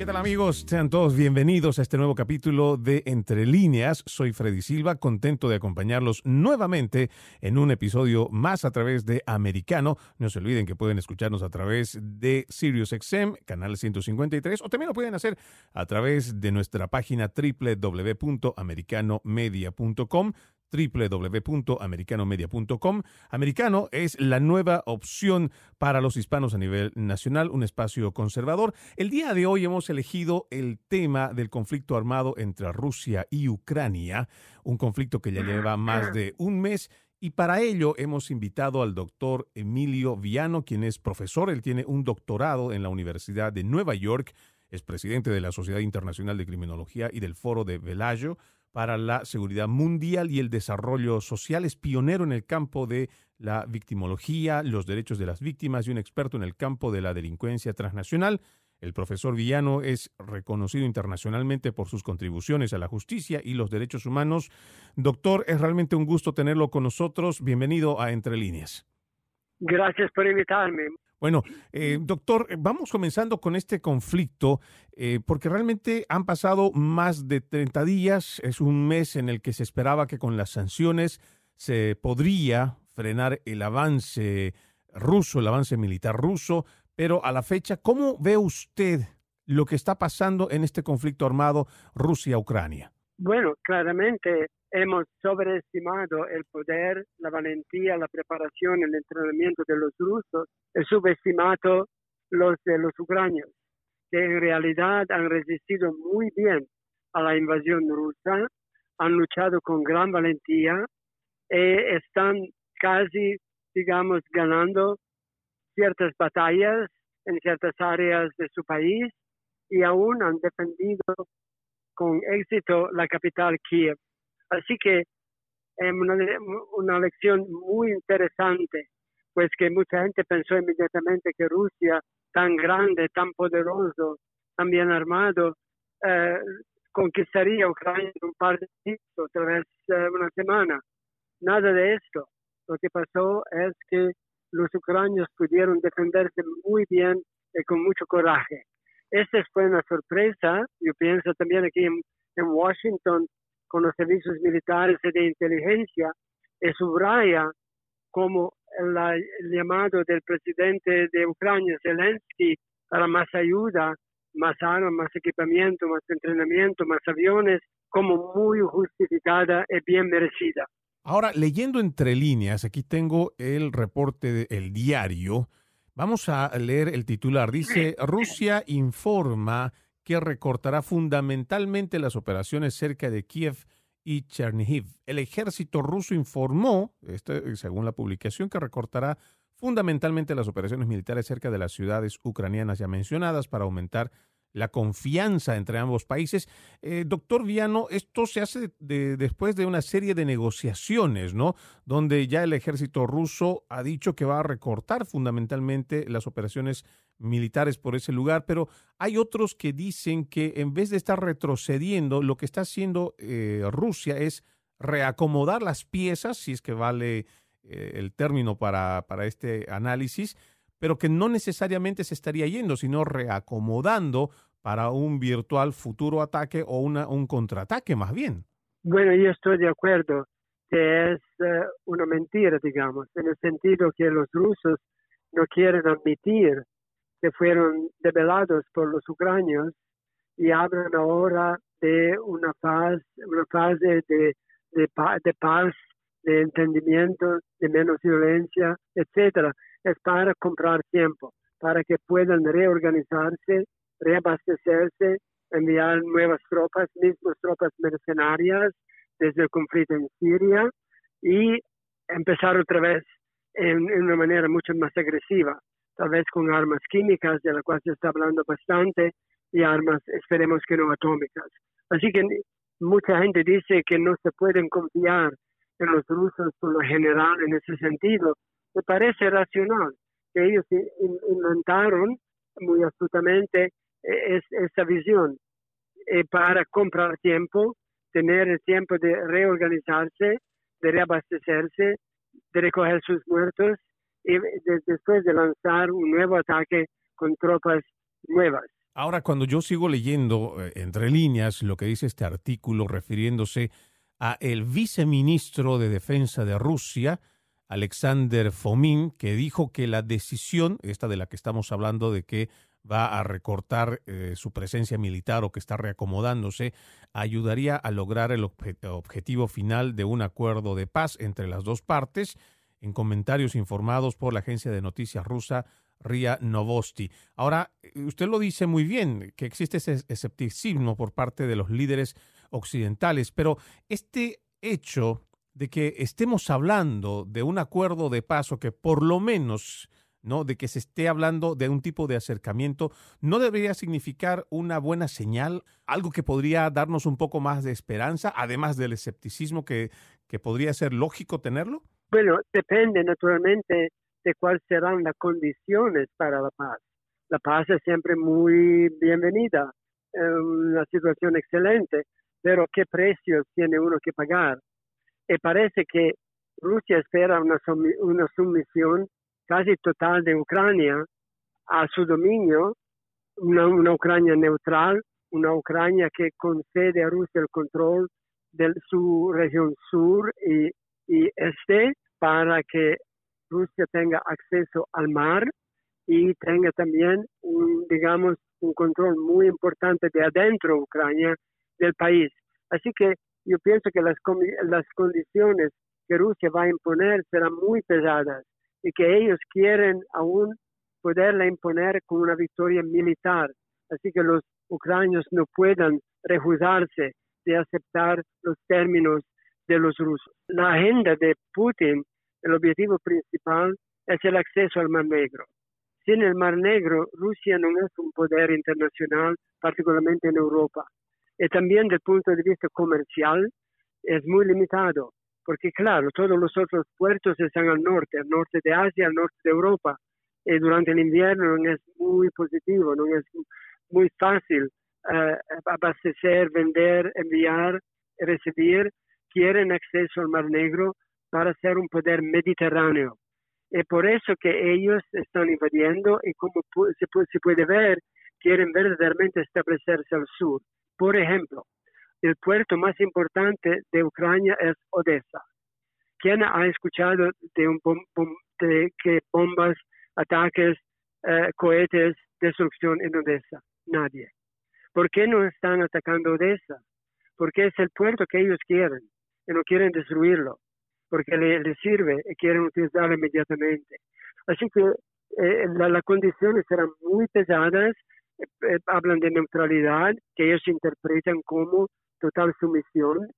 ¿Qué tal amigos? Sean todos bienvenidos a este nuevo capítulo de Entre líneas. Soy Freddy Silva, contento de acompañarlos nuevamente en un episodio más a través de Americano. No se olviden que pueden escucharnos a través de SiriusXM, canal 153, o también lo pueden hacer a través de nuestra página www.americanomedia.com www.americanomedia.com. Americano es la nueva opción para los hispanos a nivel nacional, un espacio conservador. El día de hoy hemos elegido el tema del conflicto armado entre Rusia y Ucrania, un conflicto que ya lleva más de un mes y para ello hemos invitado al doctor Emilio Viano, quien es profesor, él tiene un doctorado en la Universidad de Nueva York, es presidente de la Sociedad Internacional de Criminología y del Foro de Velayo para la seguridad mundial y el desarrollo social. Es pionero en el campo de la victimología, los derechos de las víctimas y un experto en el campo de la delincuencia transnacional. El profesor Villano es reconocido internacionalmente por sus contribuciones a la justicia y los derechos humanos. Doctor, es realmente un gusto tenerlo con nosotros. Bienvenido a Entre Líneas. Gracias por invitarme. Bueno, eh, doctor, vamos comenzando con este conflicto, eh, porque realmente han pasado más de 30 días, es un mes en el que se esperaba que con las sanciones se podría frenar el avance ruso, el avance militar ruso, pero a la fecha, ¿cómo ve usted lo que está pasando en este conflicto armado Rusia-Ucrania? Bueno, claramente hemos sobreestimado el poder, la valentía, la preparación, el entrenamiento de los rusos y subestimado los de los ucranios, que en realidad han resistido muy bien a la invasión rusa, han luchado con gran valentía y están casi, digamos, ganando ciertas batallas en ciertas áreas de su país y aún han defendido con éxito la capital Kiev. Así que es una, una lección muy interesante, pues que mucha gente pensó inmediatamente que Rusia, tan grande, tan poderoso, tan bien armado, eh, conquistaría Ucrania en un par de días, otra vez eh, una semana. Nada de esto. Lo que pasó es que los ucranios pudieron defenderse muy bien y con mucho coraje. Esta fue una sorpresa. Yo pienso también aquí en Washington con los servicios militares y de inteligencia y subraya como el, llamado del presidente de Ucrania, Zelensky, para más ayuda, más armas, más equipamiento, más entrenamiento, más aviones, como muy justificada y bien merecida. Ahora, leyendo entre líneas, aquí tengo el reporte del diario. Vamos a leer el titular. Dice, Rusia informa que recortará fundamentalmente las operaciones cerca de Kiev y Chernihiv. El ejército ruso informó, este, según la publicación, que recortará fundamentalmente las operaciones militares cerca de las ciudades ucranianas ya mencionadas para aumentar la confianza entre ambos países. Eh, doctor Viano, esto se hace después de una serie de negociaciones, ¿no? Donde ya el ejército ruso ha dicho que va a recortar fundamentalmente las operaciones militares por ese lugar, pero hay otros que dicen que en vez de estar retrocediendo, lo que está haciendo eh, Rusia es reacomodar las piezas, si es que vale eh, el término para, para este análisis, pero que no necesariamente se estaría yendo, sino reacomodando para un virtual futuro ataque o una, un contraataque más bien. Bueno, yo estoy de acuerdo que es eh, una mentira, digamos, en el sentido que los rusos no quieren admitir que fueron develados por los ucranios y hablan ahora de una fase, una fase de, de, de paz, de entendimiento, de menos violencia, etcétera. Es para comprar tiempo, para que puedan reorganizarse, reabastecerse, enviar nuevas tropas, mismas tropas mercenarias desde el conflicto en Siria y empezar otra vez en, una manera mucho más agresiva, tal vez con armas químicas, de las cuales se está hablando bastante, y armas, esperemos que no atómicas. Así que mucha gente dice que no se pueden confiar en los rusos por lo general en ese sentido, me parece racional que ellos inventaron muy astutamente e, es, esa visión eh, para comprar tiempo, tener el tiempo de reorganizarse, de reabastecerse, de recoger sus muertos después de lanzar un nuevo ataque con tropas nuevas. Ahora, cuando yo sigo leyendo eh, entre líneas lo que dice este artículo refiriéndose a el viceministro de Defensa de Rusia, Alexander Fomin, que dijo que la decisión, esta de la que estamos hablando, de que va a recortar eh, su presencia militar o que está reacomodándose, ayudaría a lograr el objetivo final de un acuerdo de paz entre las dos partes, en comentarios informados por la agencia de noticias rusa RIA Novosti. Ahora, eh, usted lo dice muy bien, que existe ese escepticismo por parte de los líderes occidentales, pero este hecho de que estemos hablando de un acuerdo de paz o que por lo menos ¿no? de que se esté hablando de un tipo de acercamiento, ¿no debería significar una buena señal, algo que podría darnos un poco más de esperanza, además del escepticismo que, que podría ser lógico tenerlo? Bueno, depende naturalmente de cuáles serán las condiciones para la paz. La paz es siempre muy bienvenida, una situación excelente, pero ¿qué precios tiene uno que pagar? Y parece que Rusia espera una, sumisión casi total de Ucrania a su dominio, una, Ucrania neutral, una Ucrania que concede a Rusia el control de su región sur y este para que Rusia tenga acceso al mar y tenga también un, digamos, un control muy importante de adentro de Ucrania del país. Así que yo pienso que las, las condiciones que Rusia va a imponer serán muy pesadas y que ellos quieren aún poderla imponer con una victoria militar. Así que los ucranianos no puedan rehusarse de aceptar los términos de los rusos. La agenda de Putin el objetivo principal es el acceso al Mar Negro. Sin el Mar Negro, Rusia no es un poder internacional, particularmente en Europa. Y también desde el punto de vista comercial es muy limitado, porque claro, todos los otros puertos están al norte, al norte de Asia, al norte de Europa. Y durante el invierno no es muy positivo, no es muy fácil eh, abastecer, vender, enviar, recibir. Quieren acceso al Mar Negro para ser un poder mediterráneo. Es por eso que ellos están invadiendo y como se puede, ver, quieren verdaderamente establecerse al sur. Por ejemplo, el puerto más importante de Ucrania es Odessa. ¿Quién ha escuchado de, un de que bombas, ataques, eh, cohetes, destrucción en Odessa? Nadie. ¿Por qué no están atacando Odessa? Porque es el puerto que ellos quieren y no quieren destruirlo porque le, sirve y quieren utilizarlo inmediatamente. Así que eh, las condiciones serán muy pesadas, eh, eh, hablan de neutralidad, que ellos interpretan como total sumisión,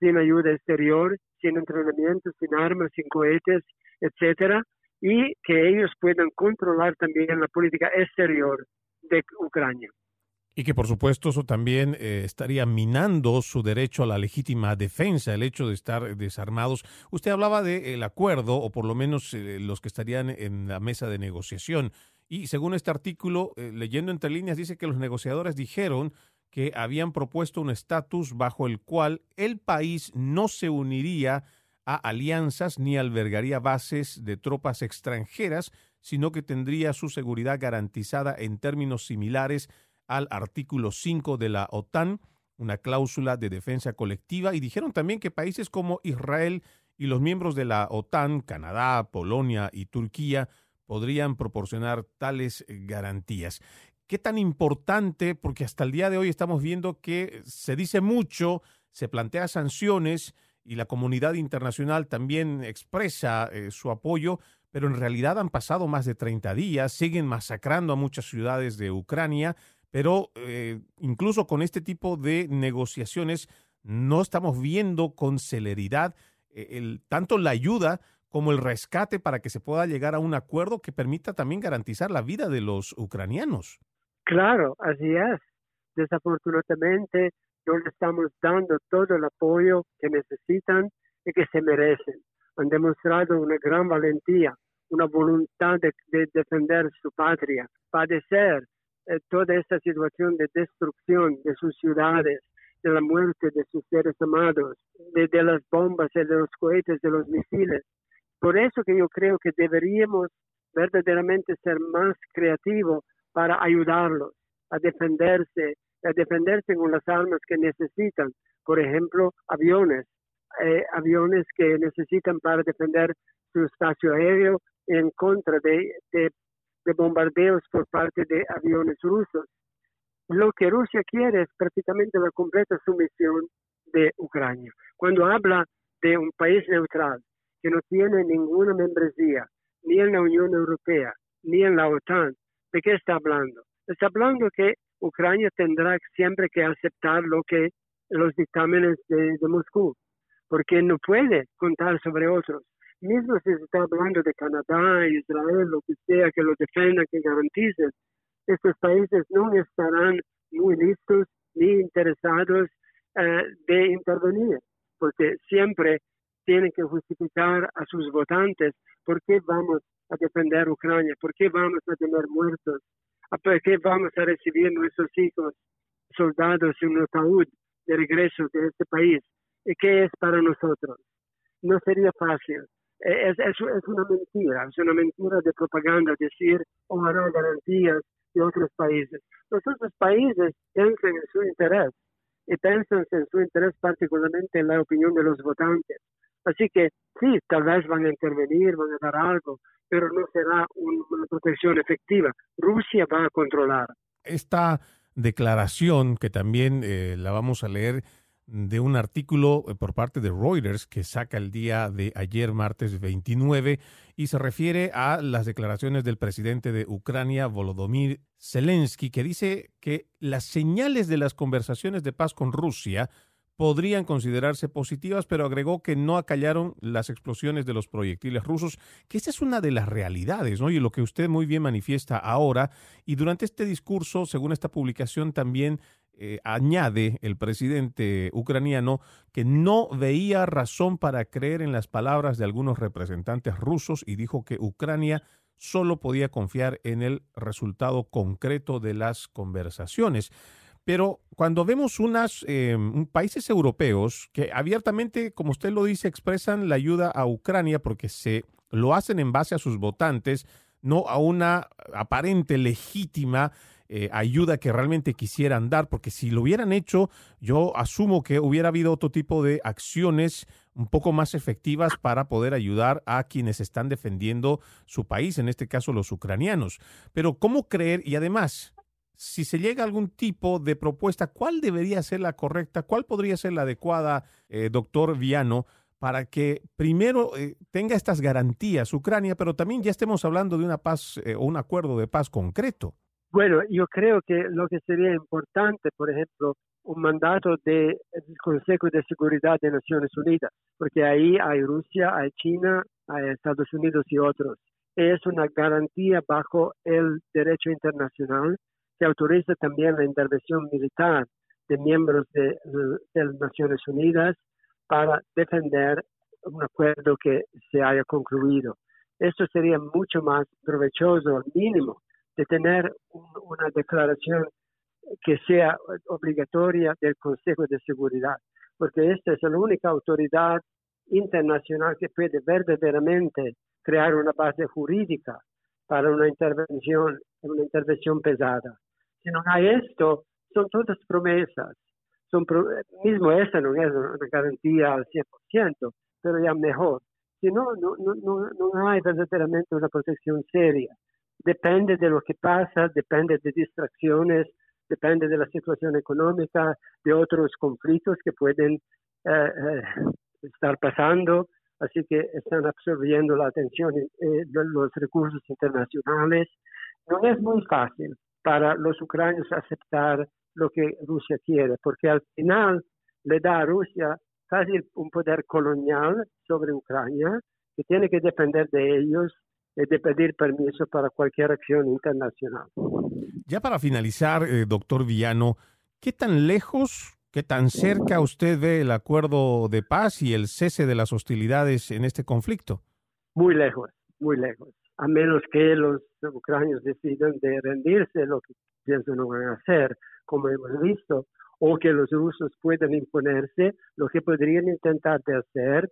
sin ayuda exterior, sin entrenamiento, sin armas, sin cohetes, etcétera, y que ellos puedan controlar también la política exterior de Ucrania y que por supuesto eso también eh, estaría minando su derecho a la legítima defensa, el hecho de estar desarmados. Usted hablaba del acuerdo, o por lo menos eh, los que estarían en la mesa de negociación. Y según este artículo, eh, leyendo entre líneas, dice que los negociadores dijeron que habían propuesto un estatus bajo el cual el país no se uniría a alianzas ni albergaría bases de tropas extranjeras, sino que tendría su seguridad garantizada en términos similares al artículo 5 de la OTAN, una cláusula de defensa colectiva, y dijeron también que países como Israel y los miembros de la OTAN, Canadá, Polonia y Turquía, podrían proporcionar tales eh, garantías. ¿Qué tan importante? Porque hasta el día de hoy estamos viendo que se dice mucho, se plantea sanciones y la comunidad internacional también expresa eh, su apoyo, pero en realidad han pasado más de 30 días, siguen masacrando a muchas ciudades de Ucrania, pero eh, incluso con este tipo de negociaciones no estamos viendo con celeridad eh, el, tanto la ayuda como el rescate para que se pueda llegar a un acuerdo que permita también garantizar la vida de los ucranianos. Claro, así es. Desafortunadamente no le estamos dando todo el apoyo que necesitan y que se merecen. Han demostrado una gran valentía, una voluntad de defender su patria, padecer toda esta situación de destrucción de sus ciudades, de la muerte de sus seres amados, de, de las bombas, de los cohetes, de los misiles. Por eso que yo creo que deberíamos verdaderamente ser más creativos para ayudarlos a defenderse, a defenderse con las armas que necesitan. Por ejemplo, aviones, eh, aviones que necesitan para defender su espacio aéreo en contra de, de, bombardeos por parte de aviones rusos. Lo que Rusia quiere es prácticamente la completa sumisión de Ucrania. Cuando habla de un país neutral que no tiene ninguna membresía, ni en la Unión Europea, ni en la OTAN, ¿de qué está hablando? Está hablando que Ucrania tendrá siempre que aceptar lo que los dictámenes de, de Moscú, porque no puede contar sobre otros mismo si se está hablando de Canadá, Israel, lo que sea, que lo defiendan, que garanticen, estos países no estarán muy listos ni interesados eh, de intervenir, porque siempre tienen que justificar a sus votantes por qué vamos a defender Ucrania, por qué vamos a tener muertos, por qué vamos a recibir nuestros hijos soldados en un ataúd de regreso de este país. ¿Y qué es para nosotros? No sería fácil es, es, es, una mentira, es una mentira de propaganda decir o hará garantías de otros países. Los otros países piensan en su interés y piensan en su interés particularmente en la opinión de los votantes. Así que sí, tal vez van a intervenir, van a dar algo, pero no será una protección efectiva. Rusia va a controlar. Esta declaración, que también eh, la vamos a leer, de un artículo eh, por parte de Reuters que saca el día de ayer, martes 29, y se refiere a las declaraciones del presidente de Ucrania, Volodymyr Zelensky, que dice que las señales de las conversaciones de paz con Rusia podrían considerarse positivas, pero agregó que no acallaron las explosiones de los proyectiles rusos, que esa es una de las realidades, ¿no? Y lo que usted muy bien manifiesta ahora, y durante este discurso, según esta publicación, también eh, añade el presidente ucraniano que no veía razón para creer en las palabras de algunos representantes rusos y dijo que Ucrania solo podía confiar en el resultado concreto de las conversaciones. Pero cuando vemos unas eh, países europeos que abiertamente, como usted lo dice, expresan la ayuda a Ucrania porque se lo hacen en base a sus votantes, no a una aparente legítima eh, ayuda que realmente quisieran dar, porque si lo hubieran hecho, yo asumo que hubiera habido otro tipo de acciones un poco más efectivas para poder ayudar a quienes están defendiendo su país, en este caso los ucranianos. Pero ¿cómo creer? Y además, si se llega a algún tipo de propuesta, ¿cuál debería ser la correcta? ¿Cuál podría ser la adecuada, eh, doctor Viano? para que primero eh, tenga estas garantías Ucrania, pero también ya estemos hablando de una paz o un acuerdo de paz concreto. Bueno, yo creo que lo que sería importante, por ejemplo, un mandato del Consejo de Seguridad de Naciones Unidas, porque ahí hay Rusia, hay China, hay Estados Unidos y otros. Es una garantía bajo el derecho internacional que autoriza también la intervención militar de miembros de, de las Naciones Unidas para defender un acuerdo que se haya concluido. Esto sería mucho más provechoso, al mínimo, de tener una declaración que sea obligatoria del Consejo de Seguridad, porque esta es la única autoridad internacional que puede verdaderamente crear una base jurídica para una intervención, pesada. Si no hay esto, son todas promesas. Son mismo esta no es una garantía al 100%, pero ya mejor. Si no, no, no, no hay verdaderamente una protección seria depende de lo que pasa, depende de distracciones, depende de la situación económica, de otros conflictos que pueden eh, eh, estar pasando, así que están absorbiendo la atención de eh, los recursos internacionales. No es muy fácil para los ucranianos aceptar lo que Rusia quiere, porque al final le da a Rusia casi un poder colonial sobre Ucrania, que tiene que depender de ellos de pedir permiso para cualquier acción internacional. Ya para finalizar, eh, doctor Villano, ¿qué tan lejos, qué tan cerca usted ve el acuerdo de paz y el cese de las hostilidades en este conflicto? Muy lejos, muy lejos. a menos que los ucranianos decidan de rendirse, lo que pienso no van a hacer, como hemos visto, o que los rusos puedan imponerse, lo que podrían intentar de hacer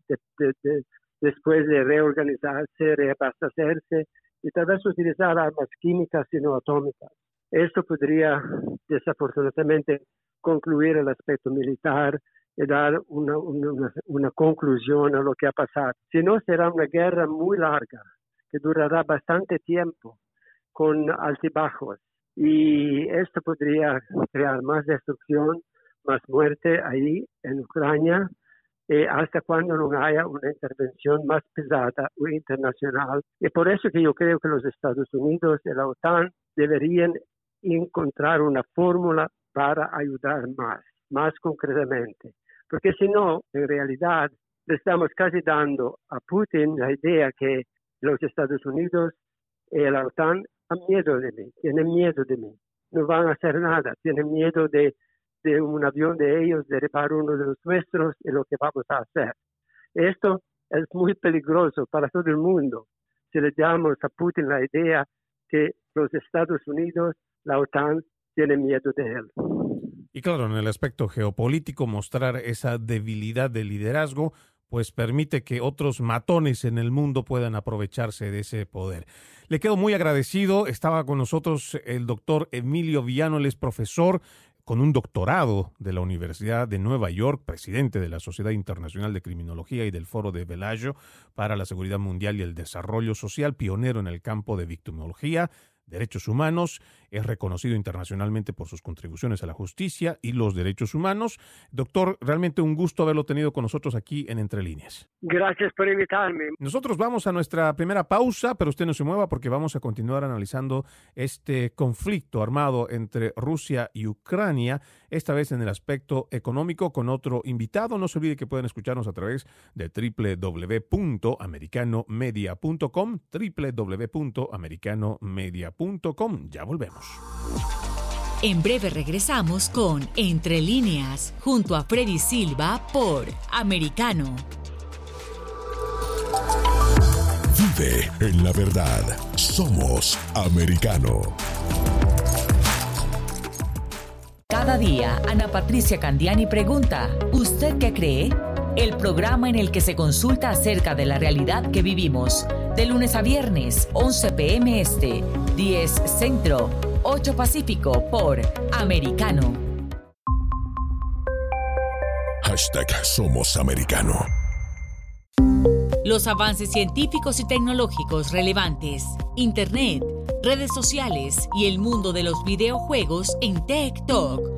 después de reorganizarse, reabastecerse y tal vez utilizar armas químicas y no atómicas. Esto podría desafortunadamente concluir el aspecto militar y dar una, una, conclusión a lo que ha pasado. Si no, será una guerra muy larga, que durará bastante tiempo, con altibajos. Y esto podría crear más destrucción, más muerte ahí en Ucrania, eh, hasta cuando no haya una intervención más pesada o internacional. Y por eso que yo creo que los Estados Unidos y la OTAN deberían encontrar una fórmula para ayudar más, más concretamente. Porque si no, en realidad, le estamos casi dando a Putin la idea que los Estados Unidos y la OTAN han miedo de mí, tienen miedo de mí, no van a hacer nada, tienen miedo de, de un avión de ellos, de reparar uno de los nuestros y lo que vamos a hacer. Esto es muy peligroso para todo el mundo si le damos a Putin la idea que los Estados Unidos, la OTAN, tienen miedo de él. Y claro, en el aspecto geopolítico, mostrar esa debilidad de liderazgo, pues permite que otros matones en el mundo puedan aprovecharse de ese poder. Le quedo muy agradecido. Estaba con nosotros el doctor Emilio Villano, él es profesor con un doctorado de la Universidad de Nueva York, presidente de la Sociedad Internacional de Criminología y del Foro de Bellagio para la Seguridad Mundial y el Desarrollo Social, pionero en el campo de victimología, derechos humanos, es reconocido internacionalmente por sus contribuciones a la justicia y los derechos humanos. Doctor, realmente un gusto haberlo tenido con nosotros aquí en Entre Líneas. Gracias por invitarme. Nosotros vamos a nuestra primera pausa, pero usted no se mueva porque vamos a continuar analizando este conflicto armado entre Rusia y Ucrania, esta vez en el aspecto económico con otro invitado. No se olvide que pueden escucharnos a través de www.americanomedia.com, www.americanomedia.com. Ya volvemos. En breve regresamos con Entre líneas, junto a Freddy Silva por Americano. Vive en la verdad. Somos Americano. Cada día, Ana Patricia Candiani pregunta, ¿usted qué cree? El programa en el que se consulta acerca de la realidad que vivimos, de lunes a viernes, 11 pm este, 10 centro 8 Pacífico por Americano. Hashtag Somos Americano. Los avances científicos y tecnológicos relevantes, Internet, redes sociales y el mundo de los videojuegos en Tech Talk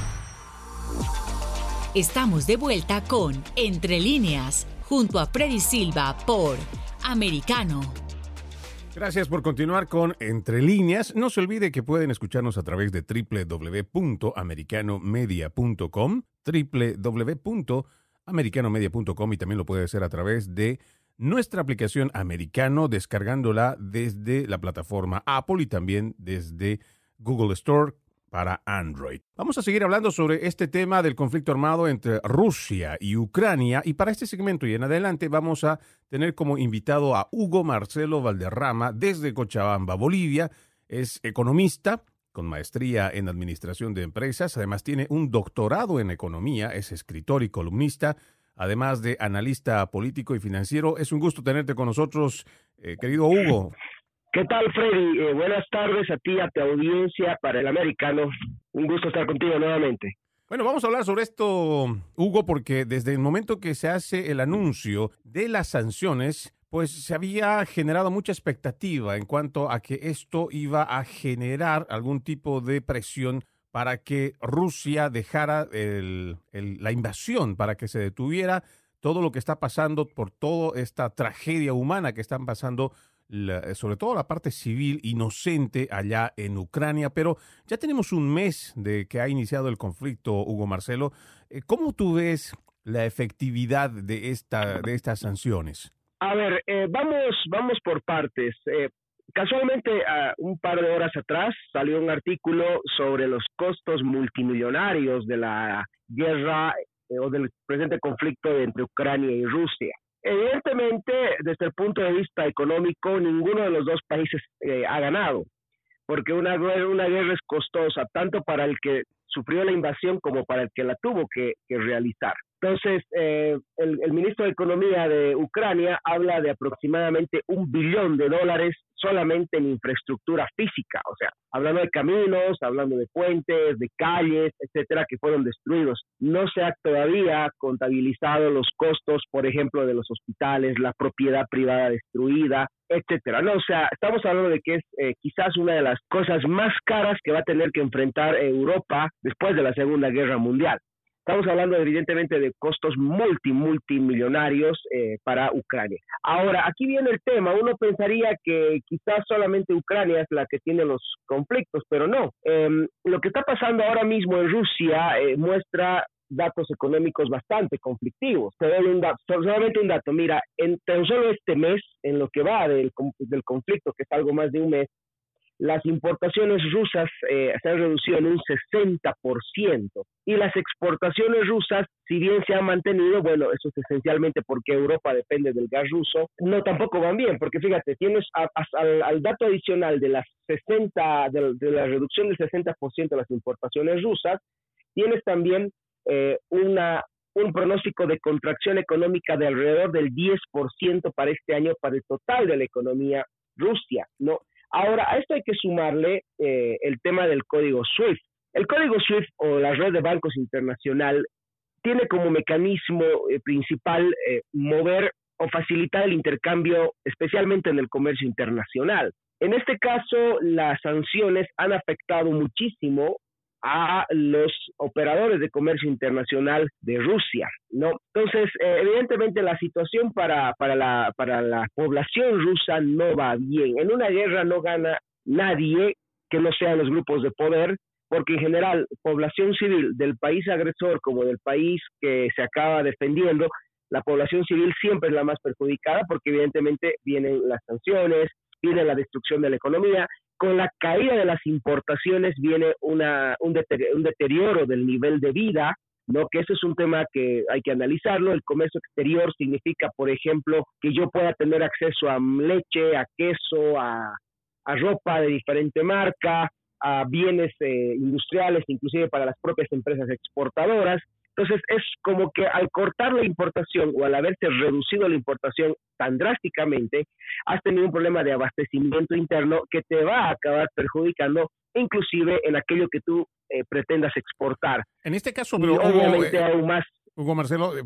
Estamos de vuelta con Entre líneas, junto a Freddy Silva por Americano. Gracias por continuar con Entre líneas. No se olvide que pueden escucharnos a través de www.americanomedia.com, www.americanomedia.com y también lo puede hacer a través de nuestra aplicación Americano, descargándola desde la plataforma Apple y también desde Google Store para Android. Vamos a seguir hablando sobre este tema del conflicto armado entre Rusia y Ucrania y para este segmento y en adelante vamos a tener como invitado a Hugo Marcelo Valderrama desde Cochabamba, Bolivia. Es economista con maestría en administración de empresas, además tiene un doctorado en economía, es escritor y columnista, además de analista político y financiero. Es un gusto tenerte con nosotros, eh, querido Hugo. ¿Qué tal, Freddy? Eh, buenas tardes a ti, a tu audiencia para el americano. Un gusto estar contigo nuevamente. Bueno, vamos a hablar sobre esto, Hugo, porque desde el momento que se hace el anuncio de las sanciones, pues se había generado mucha expectativa en cuanto a que esto iba a generar algún tipo de presión para que Rusia dejara la invasión, para que se detuviera todo lo que está pasando por toda esta tragedia humana que están pasando sobre todo la parte civil inocente allá en Ucrania, pero ya tenemos un mes de que ha iniciado el conflicto, Hugo Marcelo. Eh, ¿Cómo tú ves la efectividad de, esta, de estas sanciones? A ver, eh, vamos, vamos por partes. Eh, casualmente, un par de horas atrás salió un artículo sobre los costos multimillonarios de la guerra o del presente conflicto entre Ucrania y Rusia. Evidentemente, desde el punto de vista económico, ninguno de los dos países eh, ha ganado, porque una, una guerra es costosa, tanto para el que sufrió la invasión como para el que la tuvo que realizar. Entonces, eh, el, ministro de Economía de Ucrania habla de aproximadamente un billón de dólares solamente en infraestructura física, o sea, hablando de caminos, hablando de puentes, de calles, etcétera, que fueron destruidos. No se ha todavía contabilizado los costos, por ejemplo, de los hospitales, la propiedad privada destruida, etcétera. No, o sea, estamos hablando de que es eh, quizás una de las cosas más caras que va a tener que enfrentar Europa después de la Segunda Guerra Mundial. Estamos hablando evidentemente de costos multi, multimillonarios eh, para Ucrania. Ahora, aquí viene el tema. Uno pensaría que quizás solamente Ucrania es la que tiene los conflictos, pero no. Em, lo que está pasando ahora mismo en Rusia eh, muestra datos económicos bastante conflictivos. Te doy un dato, solamente un dato. Mira, en tan solo este mes, en lo que va del, del conflicto, que es algo más de un mes, las importaciones rusas eh, se han reducido en un 60% y las exportaciones rusas, si bien se han mantenido, bueno, eso es esencialmente porque Europa depende del gas ruso, no tampoco van bien, porque fíjate, tienes al, dato adicional de las 60, de, la reducción del 60% de las importaciones rusas, tienes también eh, una, un pronóstico de contracción económica de alrededor del 10% para este año para el total de la economía Rusia, ¿no? Ahora, a esto hay que sumarle eh, el tema del código SWIFT. El código SWIFT o la red de bancos internacional tiene como mecanismo eh, principal eh, mover o facilitar el intercambio, especialmente en el comercio internacional. En este caso, las sanciones han afectado muchísimo a los operadores de comercio internacional de Rusia, ¿no? Entonces, eh, evidentemente la situación para, para, la, para la población rusa no va bien. En una guerra no gana nadie que no sean los grupos de poder, porque en general, población civil del país agresor como del país que se acaba defendiendo, la población civil siempre es la más perjudicada porque evidentemente vienen las sanciones, viene la destrucción de la economía con la caída de las importaciones viene una, un, deterioro del nivel de vida, ¿no? Que eso es un tema que hay que analizarlo. El comercio exterior significa, por ejemplo, que yo pueda tener acceso a leche, a queso, a, ropa de diferente marca, a bienes eh, industriales, inclusive para las propias empresas exportadoras. Entonces es como que al cortar la importación o al haberse reducido la importación tan drásticamente, has tenido un problema de abastecimiento interno que te va a acabar perjudicando inclusive en aquello que tú eh, pretendas exportar. En este caso, pero obviamente eh, aún más Hugo Marcelo, eh,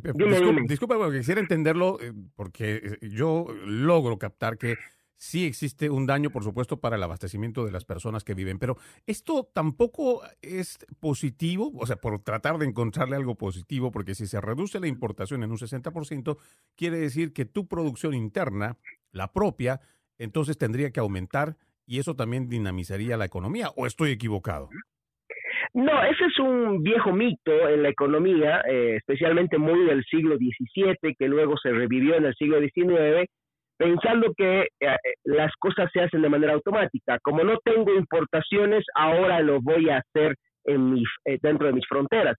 disculpa, porque quisiera entenderlo, porque yo logro captar que sí existe un daño, por supuesto, para el abastecimiento de las personas que viven, pero esto tampoco es positivo, o sea, por tratar de encontrarle algo positivo, porque si se reduce la importación en un 60%, quiere decir que tu producción interna, la propia, entonces tendría que aumentar y eso también dinamizaría la economía, ¿o estoy equivocado? No, ese es un viejo mito en la economía, eh, especialmente muy del siglo XVII, que luego se revivió en el siglo XIX, pensando que eh, las cosas se hacen de manera automática. Como no tengo importaciones, ahora lo voy a hacer en mi, eh, dentro de mis fronteras.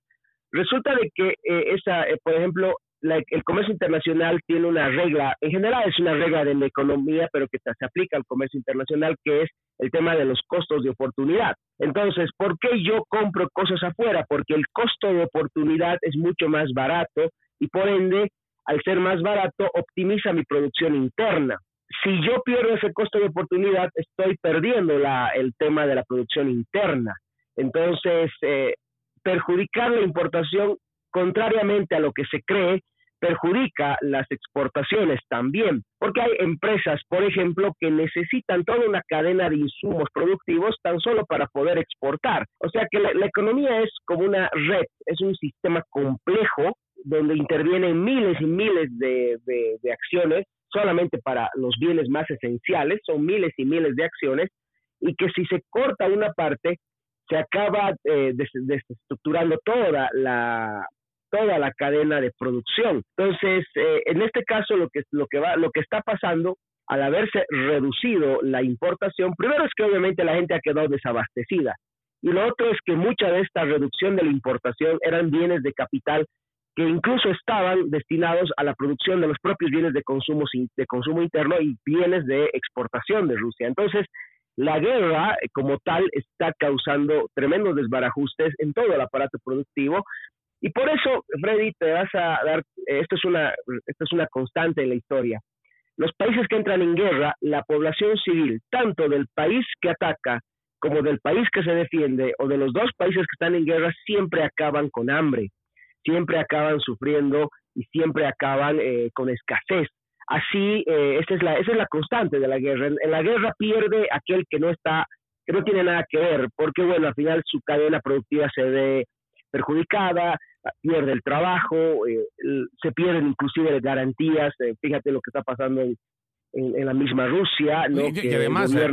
Resulta de que esa, por ejemplo, el comercio internacional tiene una regla, en general es una regla de la economía, pero que se aplica al comercio internacional, que es el tema de los costos de oportunidad. Entonces, ¿por qué yo compro cosas afuera? Porque el costo de oportunidad es mucho más barato y por ende, al ser más barato, optimiza mi producción interna. Si yo pierdo ese costo de oportunidad, estoy perdiendo la, el tema de la producción interna. Entonces, eh, perjudicar la importación contrariamente a lo que se cree, perjudica las exportaciones también, porque hay empresas, por ejemplo, que necesitan toda una cadena de insumos productivos tan solo para poder exportar. O sea que la, economía es como una red, es un sistema complejo donde intervienen miles y miles de, acciones solamente para los bienes más esenciales, son miles y miles de acciones, y que si se corta una parte, se acaba eh, desestructurando toda la, toda la cadena de producción. Entonces, eh, en este caso lo que lo que va lo que está pasando al haberse reducido la importación, primero es que obviamente la gente ha quedado desabastecida y lo otro es que mucha de esta reducción de la importación eran bienes de capital que incluso estaban destinados a la producción de los propios bienes de consumo de consumo interno y bienes de exportación de Rusia. Entonces, la guerra eh, como tal está causando tremendos desbarajustes en todo el aparato productivo y por eso, Freddy, te vas a dar, esto es una, esto es una constante en la historia. Los países que entran en guerra, la población civil, tanto del país que ataca como del país que se defiende, o de los dos países que están en guerra, siempre acaban con hambre, siempre acaban sufriendo y siempre acaban eh, con escasez. Así, eh, esa, es la, esa es la constante de la guerra. En, la guerra pierde aquel que no está, que no tiene nada que ver, porque bueno, al final su cadena productiva se ve perjudicada, pierde el trabajo, eh, se pierden inclusive garantías, eh, fíjate lo que está pasando en, en, la misma Rusia, ¿no? que, además, eh,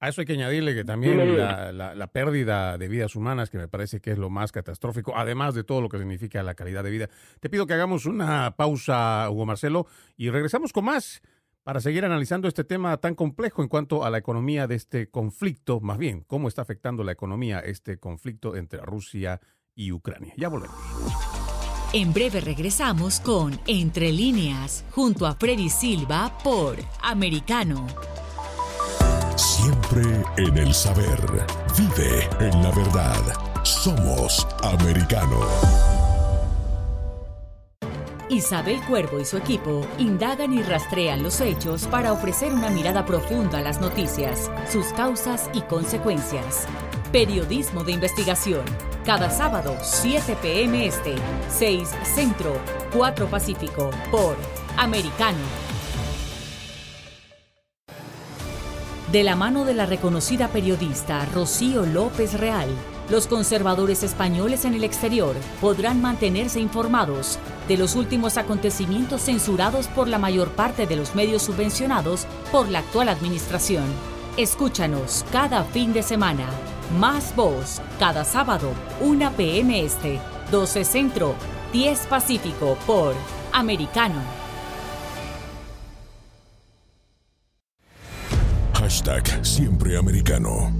a eso hay que añadirle que también la, la, pérdida de vidas humanas, que me parece que es lo más catastrófico, además de todo lo que significa la calidad de vida. Te pido que hagamos una pausa, Hugo Marcelo, y regresamos con más para seguir analizando este tema tan complejo en cuanto a la economía de este conflicto, más bien, cómo está afectando la economía este conflicto entre Rusia y Ucrania. Ya volvemos. En breve regresamos con Entre líneas, junto a Freddy Silva por Americano. Siempre en el saber. Vive en la verdad. Somos Americano. Isabel Cuervo y su equipo indagan y rastrean los hechos para ofrecer una mirada profunda a las noticias, sus causas y consecuencias. Periodismo de investigación. Cada sábado, 7 p.m. Este, 6 Centro, 4 Pacífico, por Americano. De la mano de la reconocida periodista Rocío López Real, los conservadores españoles en el exterior podrán mantenerse informados de los últimos acontecimientos censurados por la mayor parte de los medios subvencionados por la actual administración. Escúchanos cada fin de semana más Voz, cada sábado, 1 p.m. Este, 12 Centro, 10 Pacífico por Americano. Hashtag Siempre Americano.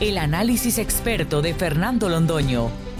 El análisis experto de Fernando Londoño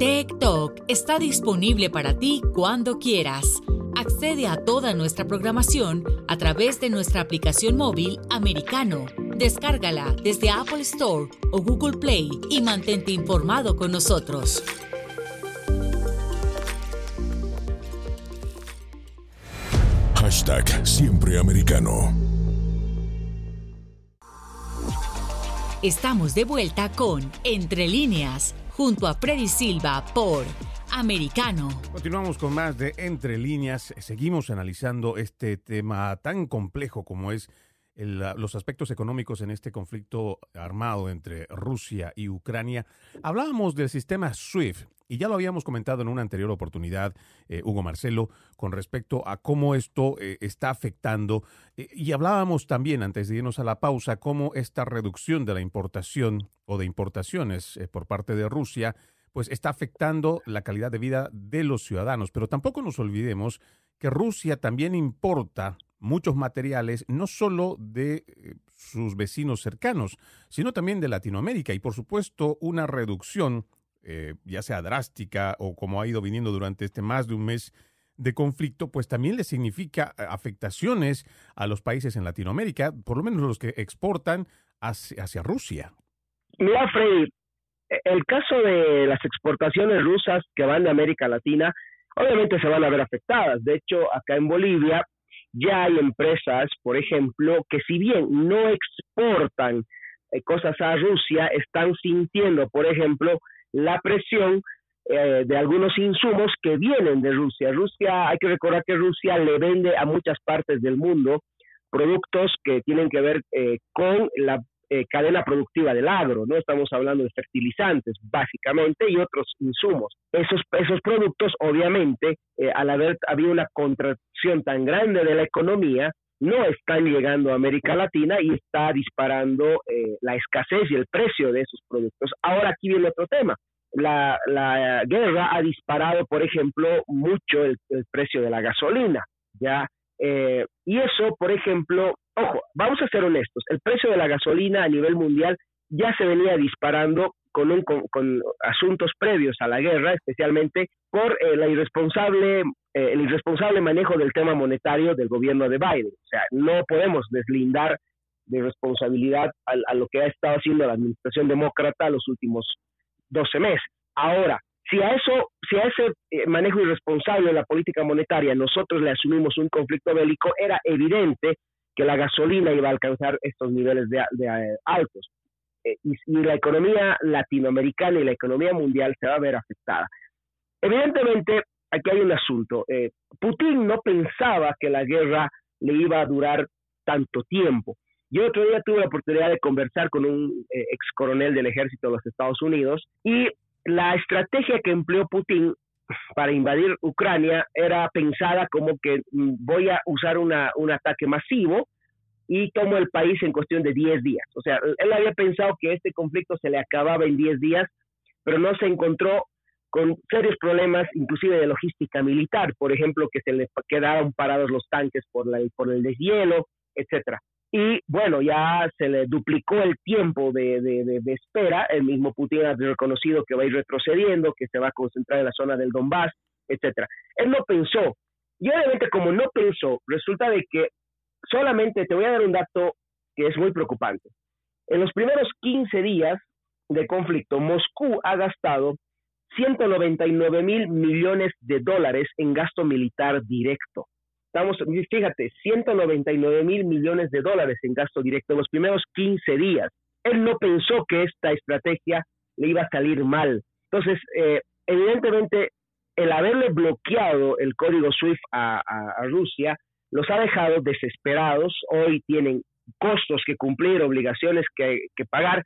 Tech Talk está disponible para ti cuando quieras. Accede a toda nuestra programación a través de nuestra aplicación móvil americano. Descárgala desde Apple Store o Google Play y mantente informado con nosotros. Hashtag Siempre Americano. Estamos de vuelta con Entre líneas junto a Freddy Silva por americano. Continuamos con más de Entre líneas. Seguimos analizando este tema tan complejo como es los aspectos económicos en este conflicto armado entre Rusia y Ucrania. Hablábamos del sistema SWIFT y ya lo habíamos comentado en una anterior oportunidad, eh, Hugo Marcelo, con respecto a cómo esto eh, está afectando. Eh, y hablábamos también, antes de irnos a la pausa, cómo esta reducción de la importación o de importaciones por parte de Rusia, pues está afectando la calidad de vida de los ciudadanos. Pero tampoco nos olvidemos que Rusia también importa muchos materiales, no solo de sus vecinos cercanos, sino también de Latinoamérica. Y por supuesto, una reducción eh, ya sea drástica o como ha ido viniendo durante este más de un mes de conflicto, pues también le significa eh, afectaciones a los países en Latinoamérica, por lo menos los que exportan hacia, Rusia. Mira, Freddy, e, el caso de las exportaciones rusas que van de América Latina, obviamente se van a ver afectadas. De hecho, acá en Bolivia ya hay empresas, por ejemplo, que si bien no exportan eh, cosas a Rusia, están sintiendo, por ejemplo, la presión eh, de algunos insumos que vienen de Rusia. Rusia, hay que recordar que Rusia le vende a muchas partes del mundo productos que tienen que ver eh, con la eh, cadena productiva del agro, ¿no? Estamos hablando de fertilizantes, básicamente, y otros insumos. Esos, esos productos, obviamente, al haber habido una contracción tan grande de la economía, no están llegando a América Latina y está disparando eh, la escasez y el precio de esos productos. Ahora aquí viene otro tema. La, la guerra ha disparado, por ejemplo, mucho el, precio de la gasolina, ¿ya? Eh, y eso, por ejemplo, ojo, vamos a ser honestos, el precio de la gasolina a nivel mundial ya se venía disparando con, un, con, asuntos previos a la guerra, especialmente por eh, irresponsable, eh, el irresponsable manejo del tema monetario del gobierno de Biden. O sea, no podemos deslindar de responsabilidad a, lo que ha estado haciendo la administración demócrata los últimos 12 meses. Ahora, si a eso, si a ese eh, manejo irresponsable de la política monetaria nosotros le asumimos un conflicto bélico, era evidente que la gasolina iba a alcanzar estos niveles de, altos. Eh, y, la economía latinoamericana y la economía mundial se va a ver afectada. Evidentemente, aquí hay un asunto. Eh, Putin no pensaba que la guerra le iba a durar tanto tiempo. Yo otro día tuve la oportunidad de conversar con un eh, ex coronel del ejército de los Estados Unidos y la estrategia que empleó Putin para invadir Ucrania era pensada como que mm, voy a usar una, un ataque masivo y tomó el país en cuestión de 10 días. O sea, él había pensado que este conflicto se le acababa en 10 días, pero no se encontró con serios problemas, inclusive de logística militar, por ejemplo, que se le quedaron parados los tanques por, la, por el deshielo, etcétera. Y bueno, ya se le duplicó el tiempo de, de, espera. El mismo Putin ha reconocido que va a ir retrocediendo, que se va a concentrar en la zona del Donbass, etcétera. Él no pensó. Y obviamente, como no pensó, resulta de que solamente te voy a dar un dato que es muy preocupante. En los primeros 15 días de conflicto, Moscú ha gastado 199 mil millones de dólares en gasto militar directo. Estamos, fíjate, 199 mil millones de dólares en gasto directo en los primeros 15 días. Él no pensó que esta estrategia le iba a salir mal. Entonces, eh, evidentemente, el haberle bloqueado el código SWIFT a Rusia los ha dejado desesperados, hoy tienen costos que cumplir, obligaciones que, pagar,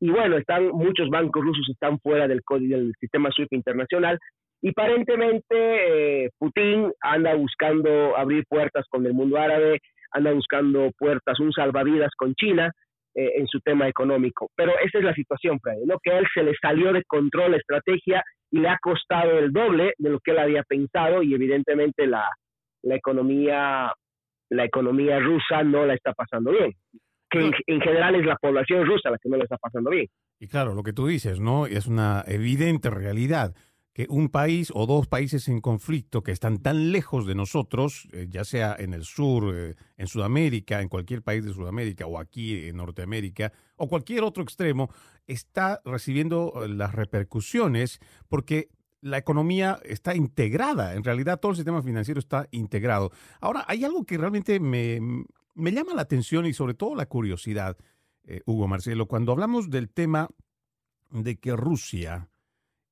y bueno, están muchos bancos rusos están fuera del, del sistema SWIFT internacional, y aparentemente eh, Putin anda buscando abrir puertas con el mundo árabe, anda buscando puertas, un salvavidas con China eh, en su tema económico. Pero esa es la situación, Freddy, ¿no? que a él se le salió de control la estrategia y le ha costado el doble de lo que él había pensado y evidentemente la, la economía, la economía rusa no la está pasando bien. Que en, general es la población rusa la que no la está pasando bien. Y claro, lo que tú dices, ¿no? Es una evidente realidad que un país o dos países en conflicto que están tan lejos de nosotros, eh, ya sea en el sur, eh, en Sudamérica, en cualquier país de Sudamérica o aquí en Norteamérica o cualquier otro extremo, está recibiendo eh, las repercusiones porque la economía está integrada, en realidad todo el sistema financiero está integrado. Ahora, hay algo que realmente me, llama la atención y sobre todo la curiosidad, eh, Hugo Marcelo, cuando hablamos del tema de que Rusia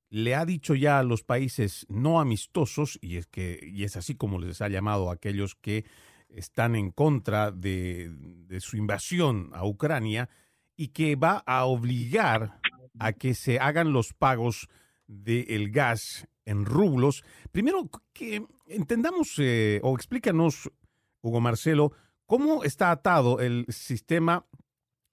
le ha dicho ya a los países no amistosos, y es que, y es así como les ha llamado a aquellos que están en contra de su invasión a Ucrania, y que va a obligar a que se hagan los pagos del gas en rublos. Primero, que entendamos eh, o explícanos, Hugo Marcelo, cómo está atado el sistema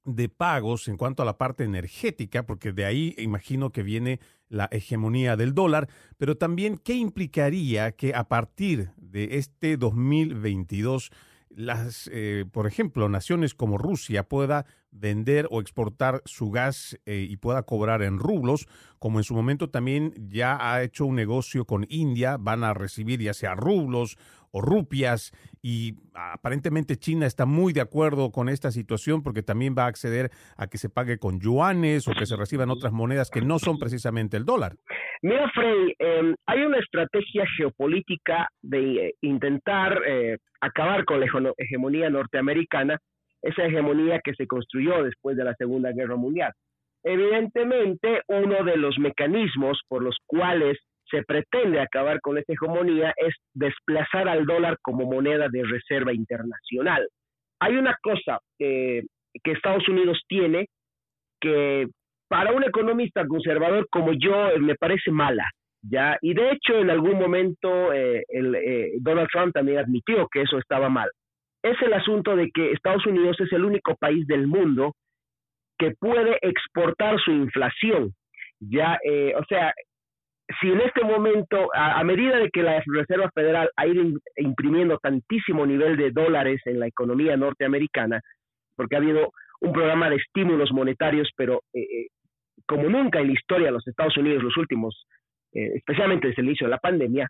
de pagos en cuanto a la parte energética, porque de ahí imagino que viene la hegemonía del dólar, pero también qué implicaría que a partir de este 2022 las, eh, por ejemplo, naciones como Rusia pueda vender o exportar su gas eh, y pueda cobrar en rublos, como en su momento también ya ha hecho un negocio con India, van a recibir ya sea rublos o rupias y aparentemente China está muy de acuerdo con esta situación porque también va a acceder a que se pague con yuanes o que se reciban otras monedas que no son precisamente el dólar. Mira, Frey, em, hay una estrategia geopolítica de eh, intentar eh, acabar con la hegemonía norteamericana, esa hegemonía que se construyó después de la Segunda Guerra Mundial. Evidentemente, uno de los mecanismos por los cuales se pretende acabar con esa hegemonía es desplazar al dólar como moneda de reserva internacional. Hay una cosa que Estados Unidos tiene que para un economista conservador como yo eh, me parece mala, ya y de hecho en algún momento eh, el, eh, Donald Trump también admitió que eso estaba mal. Es el asunto de que Estados Unidos es el único país del mundo que puede exportar su inflación. Ya, o sea, si en este momento, a, medida de que la Reserva Federal ha ido imprimiendo tantísimo nivel de dólares en la economía norteamericana, porque ha habido un programa de estímulos monetarios, pero como nunca en la historia de los Estados Unidos los últimos, eh, especialmente desde el inicio de la pandemia,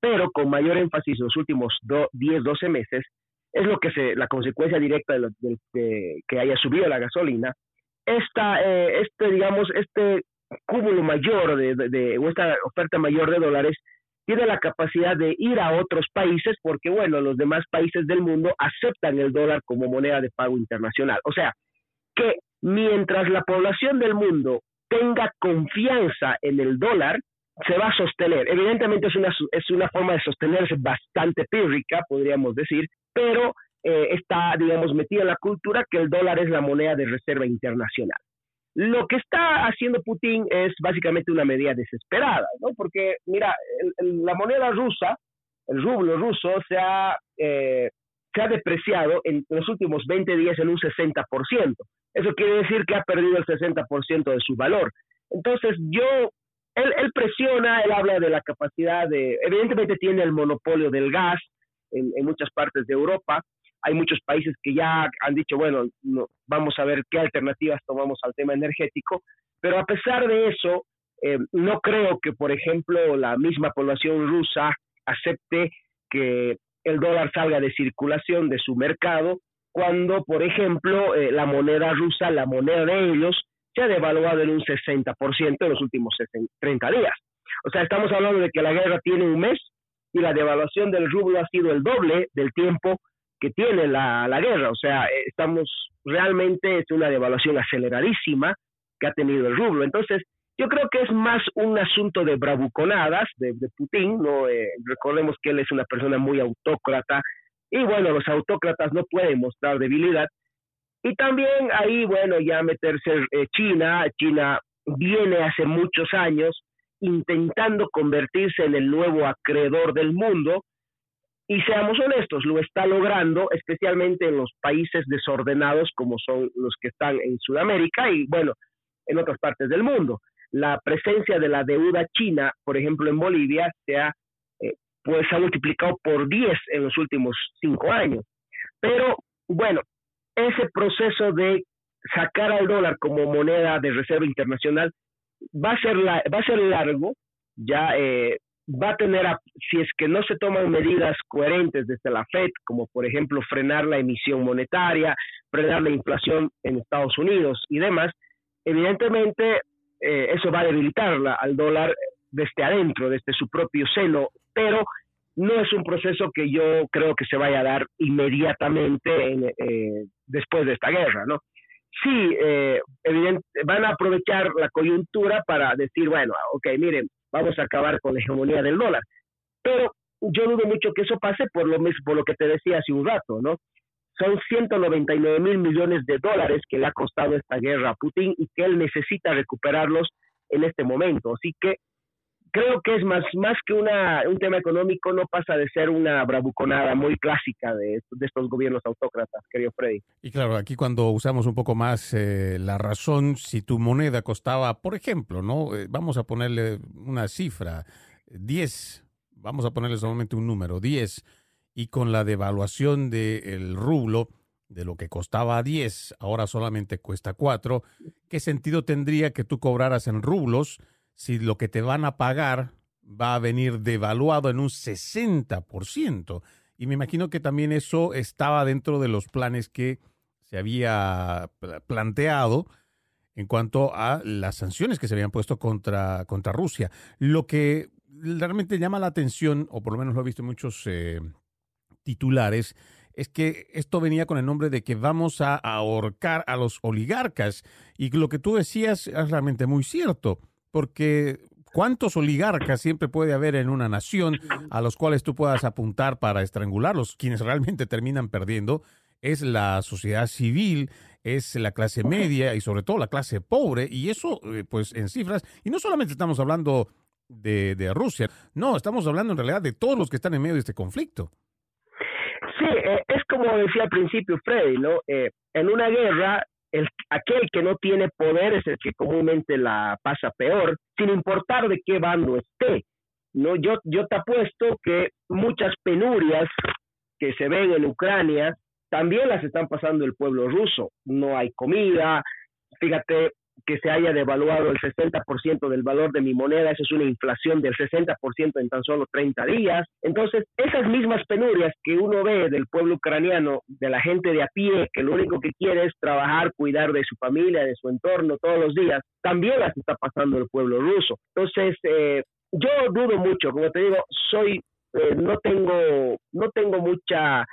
pero con mayor énfasis en los últimos 10, 12 meses, es lo que se, la consecuencia directa de, que haya subido la gasolina, esta, eh, este, digamos, este cúmulo mayor de, de, o esta oferta mayor de dólares tiene la capacidad de ir a otros países porque, bueno, los demás países del mundo aceptan el dólar como moneda de pago internacional. O sea, que mientras la población del mundo tenga confianza en el dólar, se va a sostener. Evidentemente es una, es una forma de sostenerse bastante pírrica, podríamos decir, pero eh, está, digamos, metida en la cultura que el dólar es la moneda de reserva internacional. Lo que está haciendo Putin es básicamente una medida desesperada, ¿no? Porque, mira, la moneda rusa, el rublo ruso, se ha, eh, se ha depreciado en los últimos 20 días en un 60%. Eso quiere decir que ha perdido el 60% de su valor. Entonces, yo, él, presiona, él habla de la capacidad de, evidentemente tiene el monopolio del gas en, muchas partes de Europa. Hay muchos países que ya han dicho, bueno, vamos a ver qué alternativas tomamos al tema energético, pero a pesar de eso, eh, no creo que, por ejemplo, la misma población rusa acepte que el dólar salga de circulación de su mercado cuando, por ejemplo, eh, la moneda rusa, la moneda de ellos, se ha devaluado en un 60% en los últimos 30 días. O sea, estamos hablando de que la guerra tiene un mes y la devaluación del rublo ha sido el doble del tiempo que tiene la, la guerra. O sea, eh, estamos realmente, es una devaluación aceleradísima que ha tenido el rublo. Entonces, yo creo que es más un asunto de bravuconadas de, Putin, ¿no? Eh, recordemos que él es una persona muy autócrata, y bueno, los autócratas no pueden mostrar debilidad. Y también ahí, bueno, ya meterse eh, China, China viene hace muchos años intentando convertirse en el nuevo acreedor del mundo y seamos honestos, lo está logrando especialmente en los países desordenados como son los que están en Sudamérica y bueno, en otras partes del mundo. La presencia de la deuda china, por ejemplo, en Bolivia, se ha pues ha multiplicado por 10 en los últimos 5 años. Pero bueno, ese proceso de sacar al dólar como moneda de reserva internacional va a ser, la, va a ser largo, ya eh, va a tener, si es que no se toman medidas coherentes desde la Fed, como por ejemplo frenar la emisión monetaria, frenar la inflación en Estados Unidos y demás, evidentemente eh, eso va a debilitar al dólar desde adentro, desde su propio seno, pero no es un proceso que yo creo que se vaya a dar inmediatamente eh, después de esta guerra, ¿no? sí, eh, van a aprovechar la coyuntura para decir, bueno, ok, miren, vamos a acabar con la hegemonía del dólar. Pero yo dudo mucho que eso pase por lo, mismo, por lo que te decía hace un rato, ¿no? Son 199 mil millones de dólares que le ha costado esta guerra a Putin y que él necesita recuperarlos en este momento. Así que creo que es más, más que una, un tema económico, no pasa de ser una bravuconada muy clásica de, estos gobiernos autócratas, querido Freddy. Y claro, aquí cuando usamos un poco más eh, la razón, si tu moneda costaba, por ejemplo, ¿no? Eh, vamos a ponerle una cifra, 10, vamos a ponerle solamente un número, 10, y con la devaluación del rublo, de lo que costaba 10, ahora solamente cuesta 4, ¿qué sentido tendría que tú cobraras en rublos? Si lo que te van a pagar va a venir devaluado en un 60%. Y me imagino que también eso estaba dentro de los planes que se había planteado en cuanto a las sanciones que se habían puesto contra, contra Rusia. Lo que realmente llama la atención, o por lo menos lo he visto en muchos eh, titulares, es que esto venía con el nombre de que vamos a ahorcar a los oligarcas. Y lo que tú decías es realmente muy cierto porque ¿cuántos oligarcas siempre puede haber en una nación a los cuales tú puedas apuntar para estrangularlos? Quienes realmente terminan perdiendo es la sociedad civil, es la clase media y sobre todo la clase pobre. Y eso, eh, pues en cifras, y no solamente estamos hablando de, Rusia, no, estamos hablando en realidad de todos los que están en medio de este conflicto. Sí, eh, es como decía al principio Freddy, ¿no? Eh, en una guerra el, aquel que no tiene poder es el que comúnmente la pasa peor, sin importar de qué bando esté. No, yo, yo te apuesto que muchas penurias que se ven en Ucrania también las están pasando el pueblo ruso. No hay comida, fíjate, que se haya devaluado el 60% del valor de mi moneda, eso es una inflación del 60% en tan solo 30 días. Entonces, esas mismas penurias que uno ve del pueblo ucraniano, de la gente de a pie, que lo único que quiere es trabajar, cuidar de su familia, de su entorno todos los días, también las está pasando el pueblo ruso. Entonces, eh, yo dudo mucho, como te digo, soy, eh, no tengo, no tengo mucha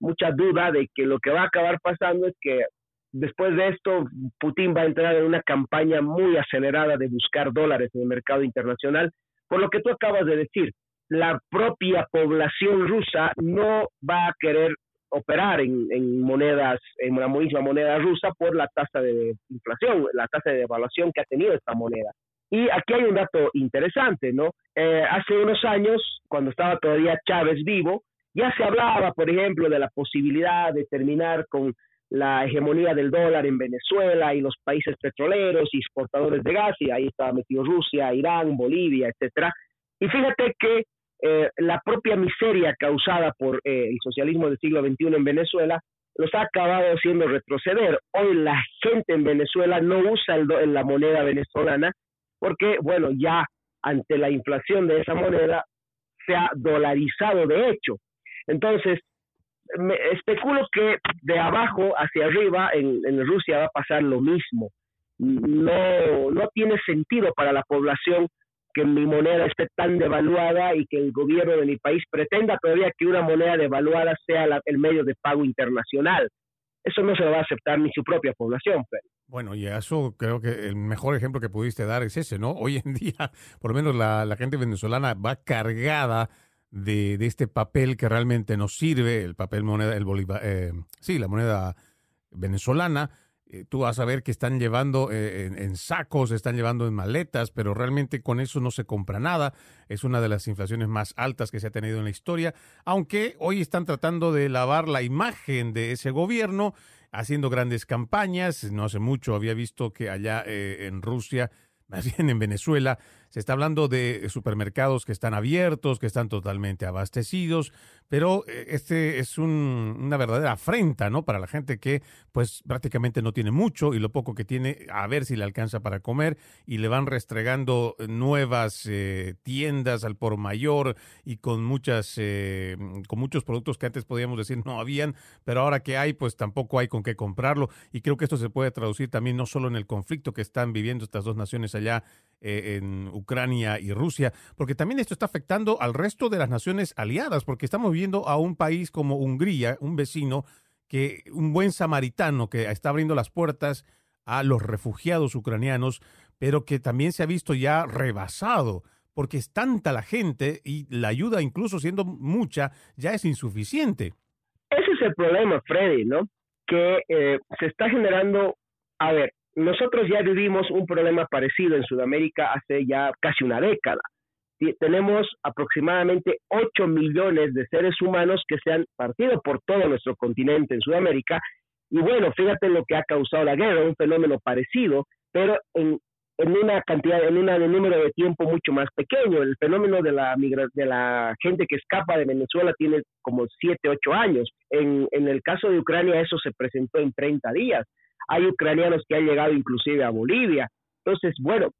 mucha duda de que lo que va a acabar pasando es que Después de esto, Putin va a entrar en una campaña muy acelerada de buscar dólares en el mercado internacional. Por lo que tú acabas de decir, la propia población rusa no va a querer operar en, monedas, en la misma moneda rusa por la tasa de inflación, la tasa de devaluación que ha tenido esta moneda. Y aquí hay un dato interesante, ¿no? Eh, hace unos años, cuando estaba todavía Chávez vivo, ya se hablaba, por ejemplo, de la posibilidad de terminar con la hegemonía del dólar en Venezuela y los países petroleros y exportadores de gas, y ahí estaba metido Rusia, Irán, Bolivia, etcétera. Y fíjate que eh, la propia miseria causada por eh, el socialismo del siglo XXI en Venezuela los ha acabado haciendo retroceder. Hoy la gente en Venezuela no usa el la moneda venezolana porque, bueno, ya ante la inflación de esa moneda se ha dolarizado de hecho. Entonces, me especulo que de abajo hacia arriba en, Rusia va a pasar lo mismo. No, no tiene sentido para la población que mi moneda esté tan devaluada y que el gobierno de mi país pretenda todavía que una moneda devaluada sea el medio de pago internacional. Eso no se lo va a aceptar ni su propia población. Bueno, y eso creo que el mejor ejemplo que pudiste dar es ese, ¿no? Hoy en día, por lo menos la, la gente venezolana va cargada de, este papel que realmente nos sirve, el papel moneda, el bolívar, eh, sí, la moneda venezolana. Eh, tú vas a ver que están llevando eh, en, sacos, están llevando en maletas, pero realmente con eso no se compra nada. Es una de las inflaciones más altas que se ha tenido en la historia, aunque hoy están tratando de lavar la imagen de ese gobierno, haciendo grandes campañas. No hace mucho había visto que allá en Rusia, más bien en Venezuela, se está hablando de supermercados que están abiertos, que están totalmente abastecidos, pero eh, este es una verdadera afrenta, ¿no? Para la gente que, pues, prácticamente no tiene mucho y lo poco que tiene, a ver si le alcanza para comer y le van restregando nuevas eh, tiendas al por mayor y con muchas, eh, con muchos productos que antes podíamos decir no habían, pero ahora que hay, pues tampoco hay con qué comprarlo. Y creo que esto se puede traducir también no solo en el conflicto que están viviendo estas dos naciones allá en Ucrania y Rusia, porque también esto está afectando al resto de las naciones aliadas, porque estamos viendo a un país como Hungría, un vecino, que un buen samaritano que está abriendo las puertas a los refugiados ucranianos, pero que también se ha visto ya rebasado, porque es tanta la gente y la ayuda, incluso siendo mucha, ya es insuficiente. Ese es el problema, Freddy, ¿no? Que eh, se está generando, a ver, nosotros ya vivimos un problema parecido en Sudamérica hace ya casi una década. Tenemos aproximadamente 8 millones de seres humanos que se han partido por todo nuestro continente en Sudamérica. Y bueno, fíjate lo que ha causado la guerra, un fenómeno parecido, pero en, en una cantidad, en un número de tiempo mucho más pequeño. El fenómeno de la de la gente que escapa de Venezuela tiene como 7, 8 años. En, en el caso de Ucrania eso se presentó en 30 días hay ucranianos que han llegado inclusive a Bolivia. Entonces, bueno,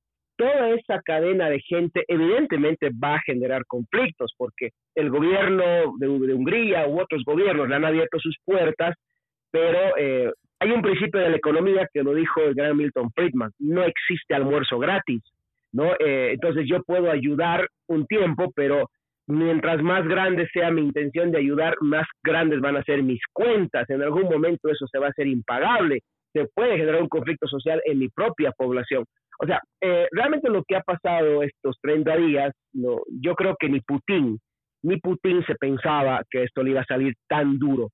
toda esa cadena de gente evidentemente va a generar conflictos porque el gobierno de, Hungría u otros gobiernos le han abierto sus puertas, pero eh, hay un principio de la economía que lo dijo el gran Milton Friedman, no existe almuerzo gratis, ¿no? Eh, entonces yo puedo ayudar un tiempo, pero mientras más grande sea mi intención de ayudar, más grandes van a ser mis cuentas. En algún momento eso se va a hacer impagable se puede generar un conflicto social en mi propia población. O sea, eh, realmente lo que ha pasado estos 30 días, no, yo creo que ni Putin, ni Putin se pensaba que esto le iba a salir tan duro.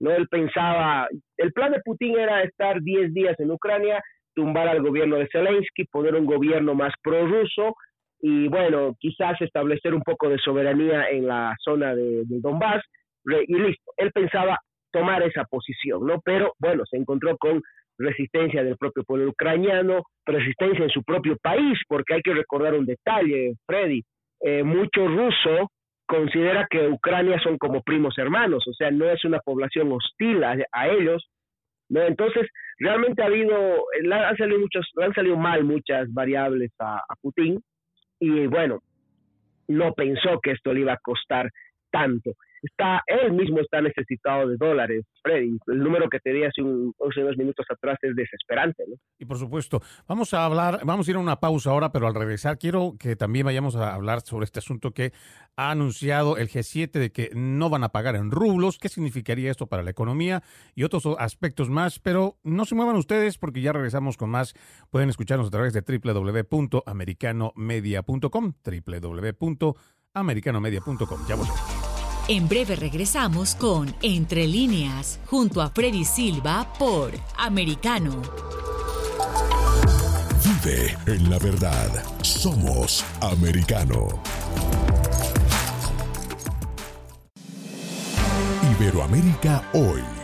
No, él pensaba, el plan de Putin era estar 10 días en Ucrania, tumbar al gobierno de Zelensky, poner un gobierno más prorruso y bueno, quizás establecer un poco de soberanía en la zona de, de Donbass y listo. Él pensaba tomar esa posición, ¿no? Pero bueno, se encontró con resistencia del propio pueblo ucraniano, resistencia en su propio país, porque hay que recordar un detalle, Freddy, eh, mucho ruso considera que Ucrania son como primos hermanos, o sea, no es una población hostil a, ellos, ¿no? Entonces, realmente ha habido, le han salido, muchos, han salido mal muchas variables a Putin, y bueno, no pensó que esto le iba a costar tanto está, él mismo está necesitado de dólares, Freddy. El número que te di hace, unos minutos atrás es desesperante. ¿no? Y por supuesto, vamos a hablar, vamos a ir a una pausa ahora, pero al regresar quiero que también vayamos a hablar sobre este asunto que ha anunciado el G7 de que no van a pagar en rublos. ¿Qué significaría esto para la economía y otros aspectos más? Pero no se muevan ustedes porque ya regresamos con más. Pueden escucharnos a través de www.americanomedia.com, www.americanomedia.com. Ya volvemos. En breve regresamos con Entre líneas, junto a Freddy Silva por Americano. Vive en la verdad. Somos Americano. Iberoamérica hoy.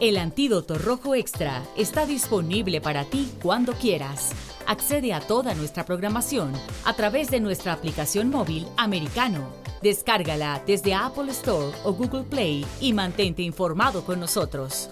El antídoto rojo extra está disponible para ti cuando quieras. Accede a toda nuestra programación a través de nuestra aplicación móvil americano. Descárgala desde Apple Store o Google Play y mantente informado con nosotros.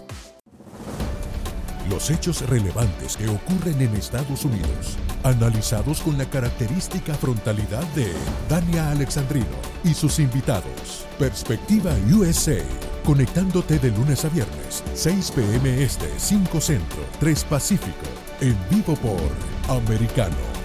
Los hechos relevantes que ocurren en Estados Unidos, analizados con la característica frontalidad de Dania Alexandrino y sus invitados. Perspectiva USA, conectándote de lunes a viernes, 6 pm este, 5 centro, 3 pacífico, en vivo por Americano.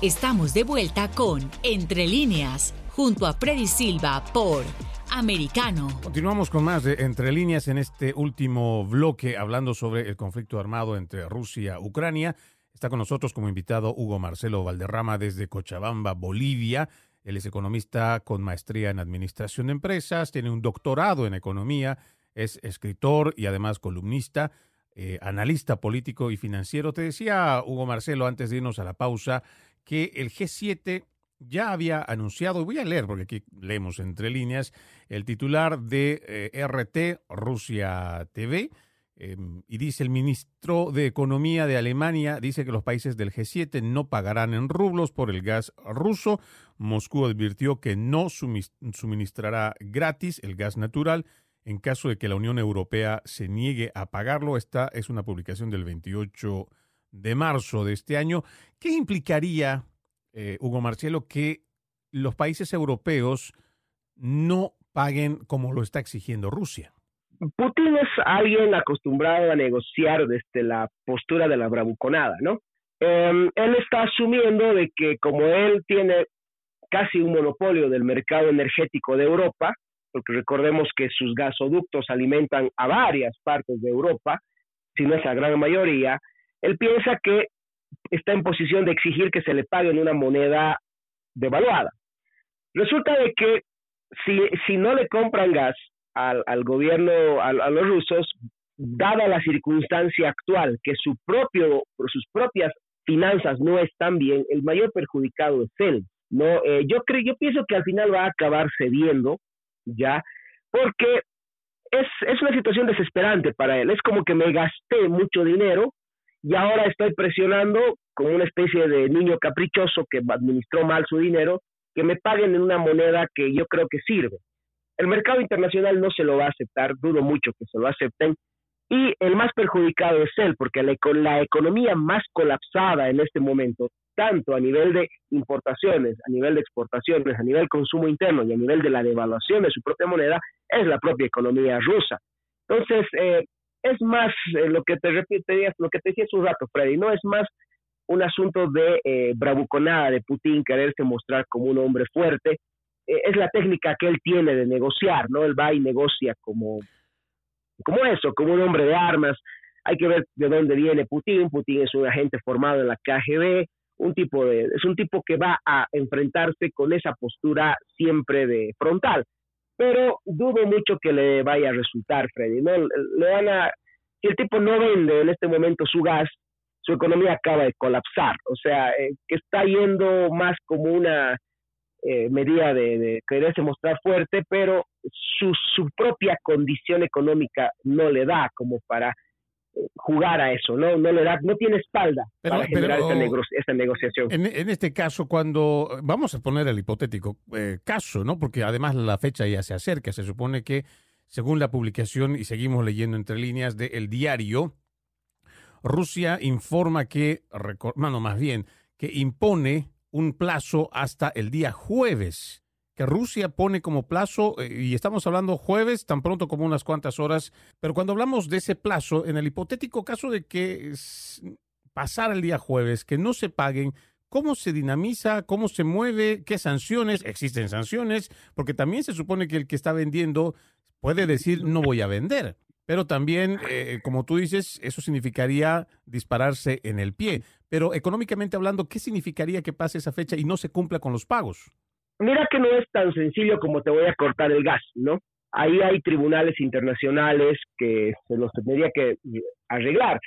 Estamos de vuelta con Entre líneas, junto a Freddy Silva por Americano. Continuamos con más de Entre líneas en este último bloque hablando sobre el conflicto armado entre Rusia y Ucrania. Está con nosotros como invitado Hugo Marcelo Valderrama desde Cochabamba, Bolivia. Él es economista con maestría en administración de empresas, tiene un doctorado en economía, es escritor y además columnista, eh, analista político y financiero. Te decía, Hugo Marcelo, antes de irnos a la pausa, que el G7 ya había anunciado, y voy a leer porque aquí leemos entre líneas, el titular de eh, RT Rusia TV, em, y dice el ministro de Economía de Alemania, dice que los países del G7 no pagarán en rublos por el gas ruso. Moscú advirtió que no suministrará gratis el gas natural en caso de que la Unión Europea se niegue a pagarlo. Esta es una publicación del 28 de marzo de este año. ¿Qué implicaría, eh, Hugo Marcelo, que los países europeos no paguen como lo está exigiendo Rusia? Putin es alguien acostumbrado a negociar desde la postura de la bravuconada, ¿no? Em, él está asumiendo de que como él tiene casi un monopolio del mercado energético de Europa, porque recordemos que sus gasoductos alimentan a varias partes de Europa, si no es la gran mayoría, él piensa que está en posición de exigir que se le pague en una moneda devaluada. Resulta de que si, si no le compran gas al, al gobierno, a, los rusos, dada la circunstancia actual, que su propio, sus propias finanzas no están bien, el mayor perjudicado es él. No, eh, yo creo, yo pienso que al final va a acabar cediendo, ya, porque es, es una situación desesperante para él. Es como que me gasté mucho dinero y ahora estoy presionando como una especie de niño caprichoso que administró mal su dinero, que me paguen en una moneda que yo creo que sirve. El mercado internacional no se lo va a aceptar, dudo mucho que se lo acepten, y el más perjudicado es él, porque la, economía más colapsada en este momento, tanto a nivel de importaciones, a nivel de exportaciones, a nivel consumo interno y a nivel de la devaluación de su propia moneda, es la propia economía rusa. Entonces, eh, es más eh, lo que te repite, lo que te decía hace un rato, Freddy, no es más un asunto de eh, bravuconada de Putin, quererse mostrar como un hombre fuerte. Eh, es la técnica que él tiene de negociar, ¿no? Él va y negocia como, como eso, como un hombre de armas. Hay que ver de dónde viene Putin. Putin es un agente formado en la KGB, un tipo de, es un tipo que va a enfrentarse con esa postura siempre de frontal pero dudo mucho que le vaya a resultar, Freddy. ¿no? Le van a, si el tipo no vende en este momento su gas, su economía acaba de colapsar. O sea, eh, que está yendo más como una eh, medida de, de, quererse mostrar fuerte, pero su, su propia condición económica no le da como para jugar a eso, no, no le da, no tiene espalda para generar esa, negociación. En, este caso, cuando vamos a poner el hipotético eh, caso, ¿no? Porque además la fecha ya se acerca, se supone que según la publicación y seguimos leyendo entre líneas de El Diario, Rusia informa que, no, más bien, que impone un plazo hasta el día jueves que Rusia pone como plazo, eh, y estamos hablando jueves, tan pronto como unas cuantas horas, pero cuando hablamos de ese plazo, en el hipotético caso de que pasara el día jueves, que no se paguen, ¿cómo se dinamiza? ¿Cómo se mueve? ¿Qué sanciones? ¿Existen sanciones? Porque también se supone que el que está vendiendo puede decir no voy a vender. Pero también, eh, como tú dices, eso significaría dispararse en el pie. Pero económicamente hablando, ¿qué significaría que pase esa fecha y no se cumpla con los pagos? Mira que no es tan sencillo como te voy a cortar el gas, ¿no? Ahí hay tribunales internacionales que se los tendría que arreglar.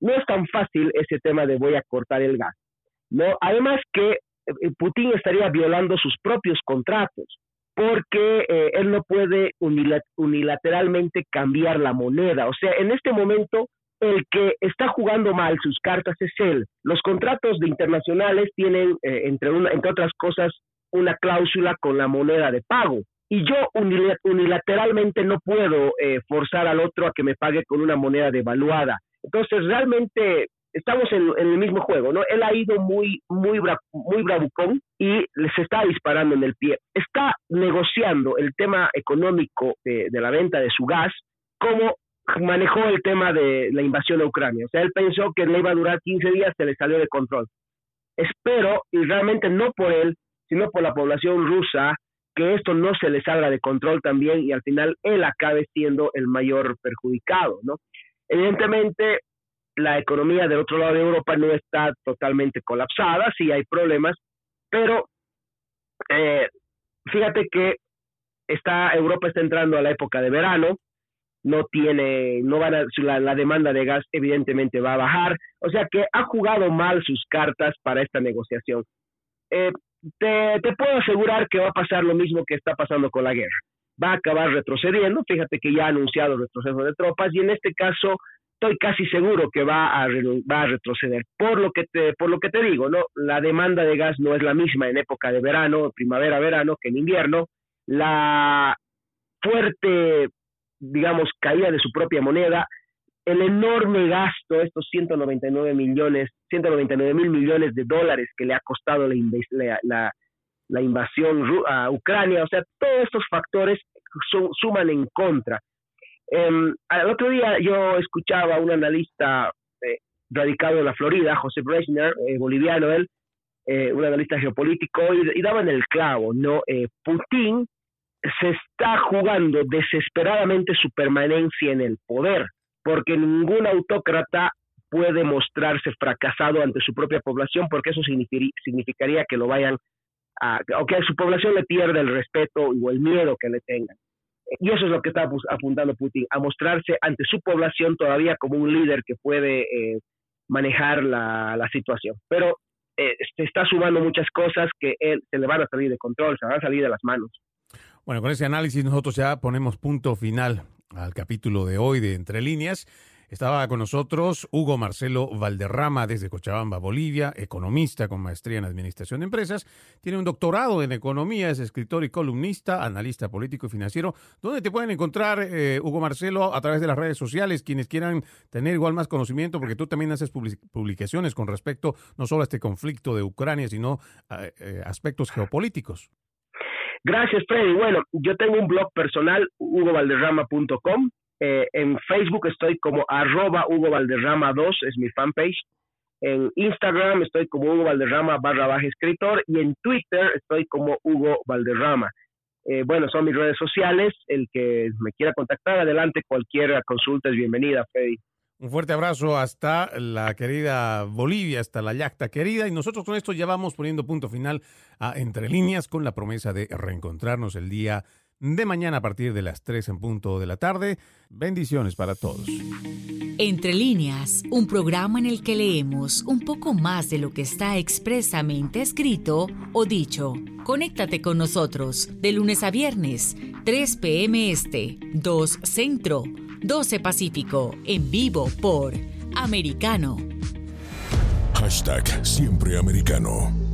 No es tan fácil ese tema de voy a cortar el gas, ¿no? Además que eh, Putin estaría violando sus propios contratos porque eh, él no puede unilateralmente cambiar la moneda. O sea, en este momento el que está jugando mal sus cartas es él. Los contratos de internacionales tienen, eh, entre, una, entre otras cosas, una cláusula con la moneda de pago. Y yo unilateralmente no puedo eh, forzar al otro a que me pague con una moneda devaluada. Entonces, realmente estamos en, el mismo juego, ¿no? Él ha ido muy, muy, muy bravucón y se está disparando en el pie. Está negociando el tema económico de, de la venta de su gas como manejó el tema de la invasión a Ucrania. O sea, él pensó que le iba a durar 15 días, se le salió de control. espero, y realmente no por él, sino por la población rusa, que esto no se le salga de control también y al final él acabe siendo el mayor perjudicado, ¿no? Evidentemente, la economía del otro lado de Europa no está totalmente colapsada, sí hay problemas, pero eh, fíjate que está Europa está entrando a la época de verano, no tiene, no van a, la, la, demanda de gas evidentemente va a bajar, o sea que ha jugado mal sus cartas para esta negociación. Eh, te, te, puedo asegurar que va a pasar lo mismo que está pasando con la guerra. Va a acabar retrocediendo, fíjate que ya ha anunciado retroceso de tropas y en este caso estoy casi seguro que va a, va a retroceder. Por lo que te, por lo que te digo, ¿no? La demanda de gas no es la misma en época de verano, primavera, verano, que en invierno. La fuerte digamos, caída de su propia moneda, el enorme gasto, estos 199 millones, 199 mil millones de dólares que le ha costado la, la, la invasión a Ucrania, o sea, todos estos factores suman en contra. Eh, el otro día yo escuchaba a un analista eh, radicado en la Florida, José Brezhner, eh, boliviano él, eh, un analista geopolítico, y, y, daba en el clavo, ¿no? Putin se está jugando desesperadamente su permanencia en el poder, porque ningún autócrata puede mostrarse fracasado ante su propia población, porque eso significaría que lo vayan a, o que a su población le pierda el respeto o el miedo que le tengan. Y eso es lo que está apuntando Putin, a mostrarse ante su población todavía como un líder que puede eh, manejar la, la, situación. Pero eh, se está sumando muchas cosas que él, se le van a salir de control, se van a salir de las manos. Bueno, con ese análisis nosotros ya ponemos punto final al capítulo de hoy de Entre líneas. Estaba con nosotros Hugo Marcelo Valderrama desde Cochabamba, Bolivia, economista con maestría en Administración de Empresas. Tiene un doctorado en Economía, es escritor y columnista, analista político y financiero. ¿Dónde te pueden encontrar, eh, Hugo Marcelo, a través de las redes sociales, quienes quieran tener igual más conocimiento? Porque tú también haces publicaciones con respecto no solo a este conflicto de Ucrania, sino a eh, aspectos geopolíticos. Gracias, Freddy. Bueno, yo tengo un blog personal, hugovalderrama.com. Eh, en Facebook estoy como arroba Hugo Valderrama 2, es mi fanpage. En Instagram estoy como Hugo Valderrama barra baja escritor y en Twitter estoy como Hugo Valderrama. Eh, bueno, son mis redes sociales. El que me quiera contactar, adelante, cualquier consulta es bienvenida, Freddy. Un fuerte abrazo hasta la querida Bolivia, hasta la yacta querida. Y nosotros con esto ya vamos poniendo punto final a Entre Líneas con la promesa de reencontrarnos el día de mañana a partir de las 3 en punto de la tarde. Bendiciones para todos. Entre líneas, un programa en el que leemos un poco más de lo que está expresamente escrito o dicho. Conéctate con nosotros de lunes a viernes, 3 p.m. Este, 2 Centro 12 Pacífico, en vivo por Americano. Hashtag Siempre Americano.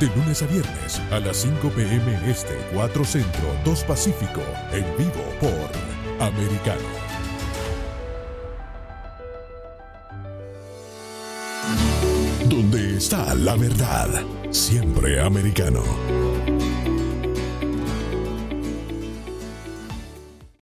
De lunes a viernes a las 5 pm este, 4 centro, 2 pacífico, en vivo por Americano. Donde está la verdad, siempre americano.